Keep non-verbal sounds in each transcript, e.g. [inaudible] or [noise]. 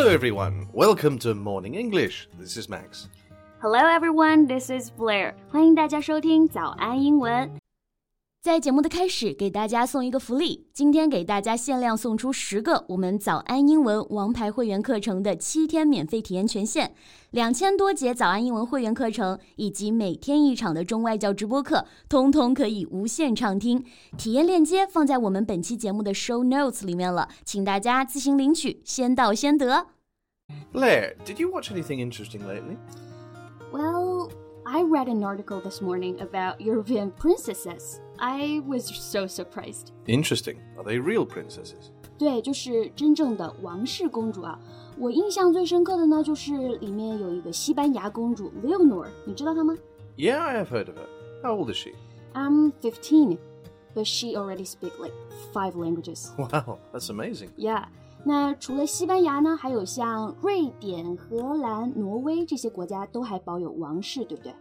Hello, everyone. Welcome to Morning English. This is Max. Hello everyone, this is Blair. 欢迎大家收听早安英文。 在节目的开始，给大家送一个福利。今天给大家限量送出十个我们早安英文王牌会员课程的七天免费体验权限，两千多节早安英文会员课程以及每天一场的中外教直播课，通通可以无限畅听。体验链接放在我们本期节目的 show notes 里面了，请大家自行领取，先到先得。Blair, did you watch anything interesting lately? Well, I read an article this morning about European princesses. I was so surprised. Interesting. Are they real princesses? 对，就是真正的王室公主啊。我印象最深刻的呢，就是里面有一个西班牙公主 Leonor，你知道她吗 Yeah, I have heard of her. How old is she? I'm 15, but she already speaks like five languages. [laughs] Wow, that's amazing. Yeah. 那除了西班牙呢，还有像瑞典、荷兰、挪威这些国家都还保有王室，对不对？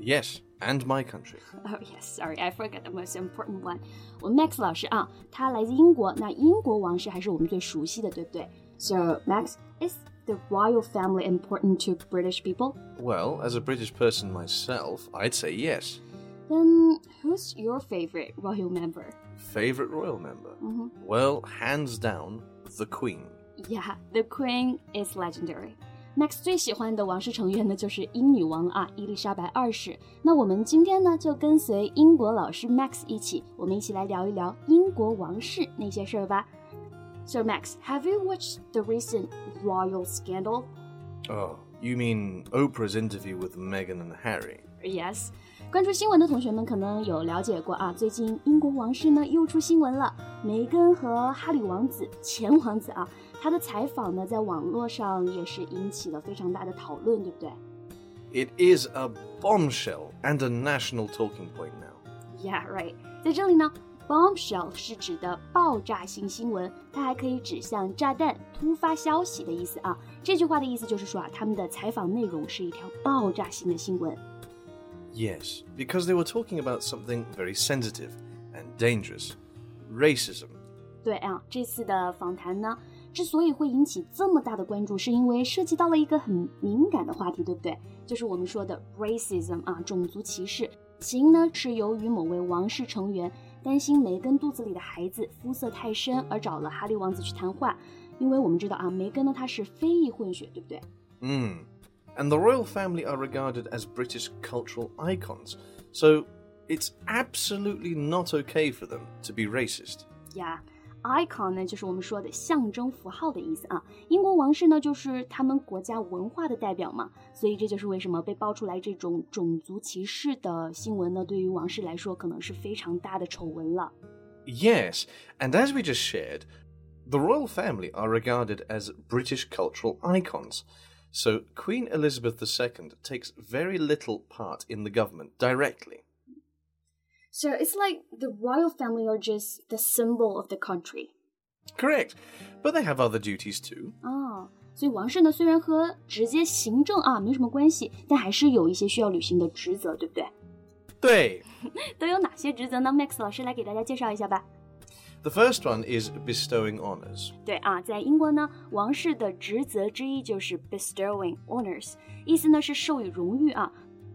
Yes, and my country. [laughs] Oh yes, sorry, I forgot the most important one. 我们 Max 老师啊，他来自英国，那英国王室还是我们最熟悉的，对不对？So Max, is the royal family important to British people? Well, as a British person myself, I'd say yes. Then who's your favorite royal member? Favorite royal member? Well, hands down, the Queen. Yeah, the Queen is legendary. Max 最喜欢的王室成员呢，就是英女王啊，伊丽莎白二世。那我们今天呢，就跟随英国老师 Max 一起，我们一起来聊一聊英国王室那些事儿吧。So Max, have you watched the recent royal scandal? Oh, you mean Oprah's interview with Meghan and Harry? Yes. 关注新闻的同学们可能有了解过啊，最近英国王室呢又出新闻了，梅根和哈里王子前王子啊， 他的采访呢在网络上也是引起了非常大的讨论，对不对 It is a bombshell and a national talking point now. Yeah, right. 在这里呢，bombshell 是指的爆炸性新闻，它还可以指向炸弹、突发消息的意思啊。这句话的意思就是说啊，他们的采访内容是一条爆炸性的新闻。 Yes, because they were talking about something very sensitive and dangerous racism. 对啊，这次的访谈呢， 之所以会引起这么大的关注，是因为涉及到了一个很敏感的话题，对不对？就是我们说的 racism 啊，种族歧视。起因呢是由于某位王室成员担心梅根肚子里的孩子肤色太深，而找了哈利王子去谈话。因为我们知道啊，梅根呢她是非裔混血，对不对？ Mm. And the royal family are regarded as British cultural icons, so it's absolutely not okay for them to be racist. 呀、 icon 呢就是我们说的象征符号的意思啊。英国王室呢就是他们国家文化的代表嘛，所以这就是为什么被爆出来这种种族歧视的新闻呢，对于王室来说可能是非常大的丑闻了。 Yes, and as we just shared, the royal family are regarded as British cultural icons. So Queen Elizabeth II takes very little part in the government directly. So it's like the royal family are just the symbol of the country. Correct, but they have other duties too. 哦，所以王室呢虽然和直接行政啊没什么关系，但还是有一些需要履行的职责，对不对？对。都有哪些职责呢？Max [laughs] 老师来给大家介绍一下吧。 The first one is bestowing honours. 对啊，在英国呢，王室的职责之一就是 bestowing honors，意思呢是授予荣誉啊。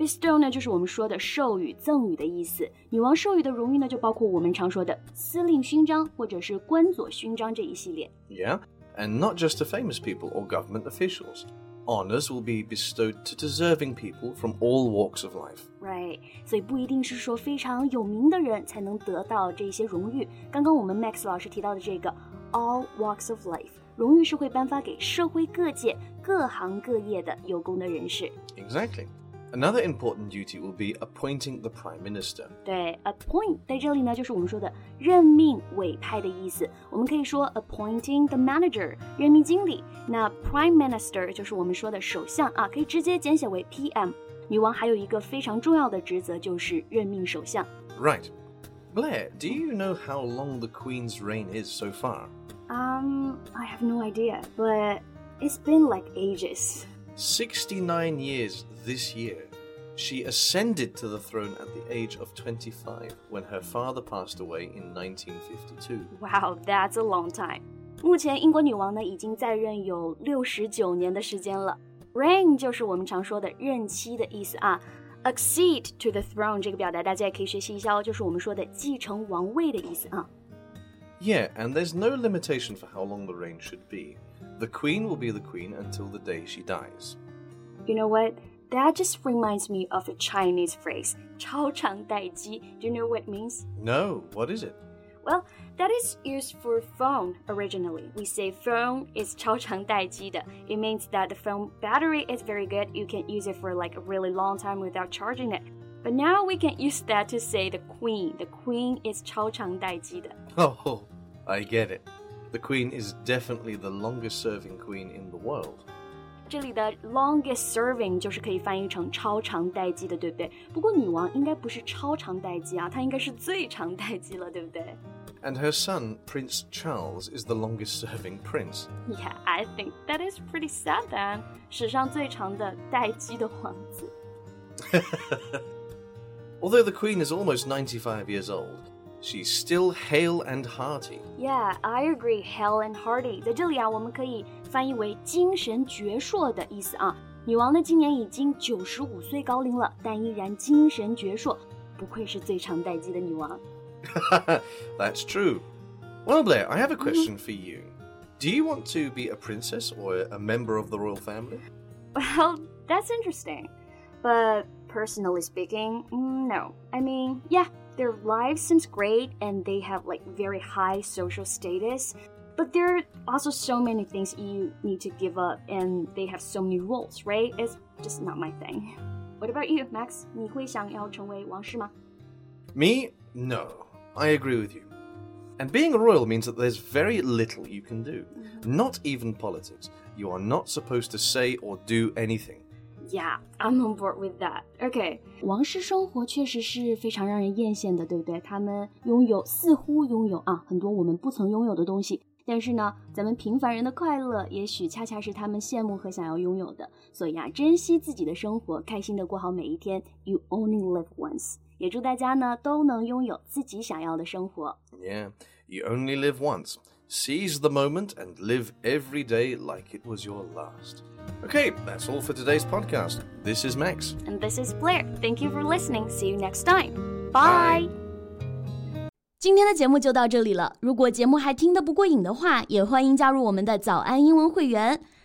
bestow 呢就是我们说的授予、赠予的意思。女王授予的荣誉呢，就包括我们常说的司令勋章或者是官佐勋章这一系列。 Yeah, and not just to famous people or government officials. Honours will be bestowed to deserving people from all walks of life. Right，所以不一定是说非常有名的人才能得到这些荣誉。刚刚我们 Max 老师提到的这个 all walks of life，荣誉是会颁发给社会各界、各行各业的有功的人士。 Exactly. Another important duty will be appointing the Prime Minister. 对，appoint 在这里呢，就是我们说的任命、委派的意思。我们可以说 appointing the manager，任命经理。那 prime minister 就是我们说的首相啊，可以直接简写为 PM。女王还有一个非常重要的职责，就是任命首相。 Right. Blair, do you know how long the Queen's reign is so far? Um, I have no idea, but it's been like ages. 69 years this year. She ascended to the throne at the age of 25 when her father passed away in 1952. Wow, that's a long time. 目前英国女王呢已经在任有六十九年的时间了。Reign 就是我们常说的任期的意思啊。Accede to the throne 这个表达大家也可以学习一下哦，就是我们说的继承王位的意思啊。 Yeah, and there's no limitation for how long the reign should be. The queen will be the queen until the day she dies. You know what? That just reminds me of a Chinese phrase, 超长待机. Do you know what it means? No, what is it? Well, that is used for phone originally. We say phone is 超长待机的. It means that the phone battery is very good. You can use it for like a really long time without charging it. But now we can use that to say the queen. The queen is 超长待机的. Oh, I get it. The queen is definitely the longest serving queen in the world. 这里的 longest serving 就是可以翻译成超长待机的，对不对？不过女王应该不是超长待机啊，她应该是最长待机了，对不对？And her son, Prince Charles, is the longest serving prince. Yeah, I think that is pretty sad then. 史上最长的待机的王子。 [laughs] Although the Queen is almost 95 years old, She's still hale and hearty. Yeah, I agree. Hale and hearty，在这里啊，我们可以翻译为精神矍铄的意思啊。女王呢，今年已经九十五岁高龄了，但依然精神矍铄，不愧是最长待机的女王。That's true. [laughs] Well, Blair, I have a question for you. Do you want to be a princess or a member of the royal family? Well, that's interesting. But personally speaking, mm, no. I mean, yeah, their life seems great and they have like very high social status. But there are also so many things you need to give up and they have so many rules, right? It's just not my thing. What about you, Max? 你会想要成为王室吗? Me? No. I agree with you. And being a royal means that there's very little you can do. Mm-hmm. Not even politics. You are not supposed to say or do anything. Yeah, I'm on board with that. Okay，王室生活确实是非常让人艳羡的，对不对？他们拥有似乎拥有啊很多我们不曾拥有的东西，但是呢，咱们平凡人的快乐，也许恰恰是他们羡慕和想要拥有的。所以啊，珍惜自己的生活，开心的过好每一天。You only live once。也祝大家呢都能拥有自己想要的生活。Yeah, you only live once. Seize the moment and live every day like it was your last. Okay, that's all for today's podcast. This is Max. And this is Blair. Thank you for listening. See you next time. Bye. Bye. 今天的节目就到这里了。如果节目还听得不过瘾的话，也欢迎加入我们的早安英文会员。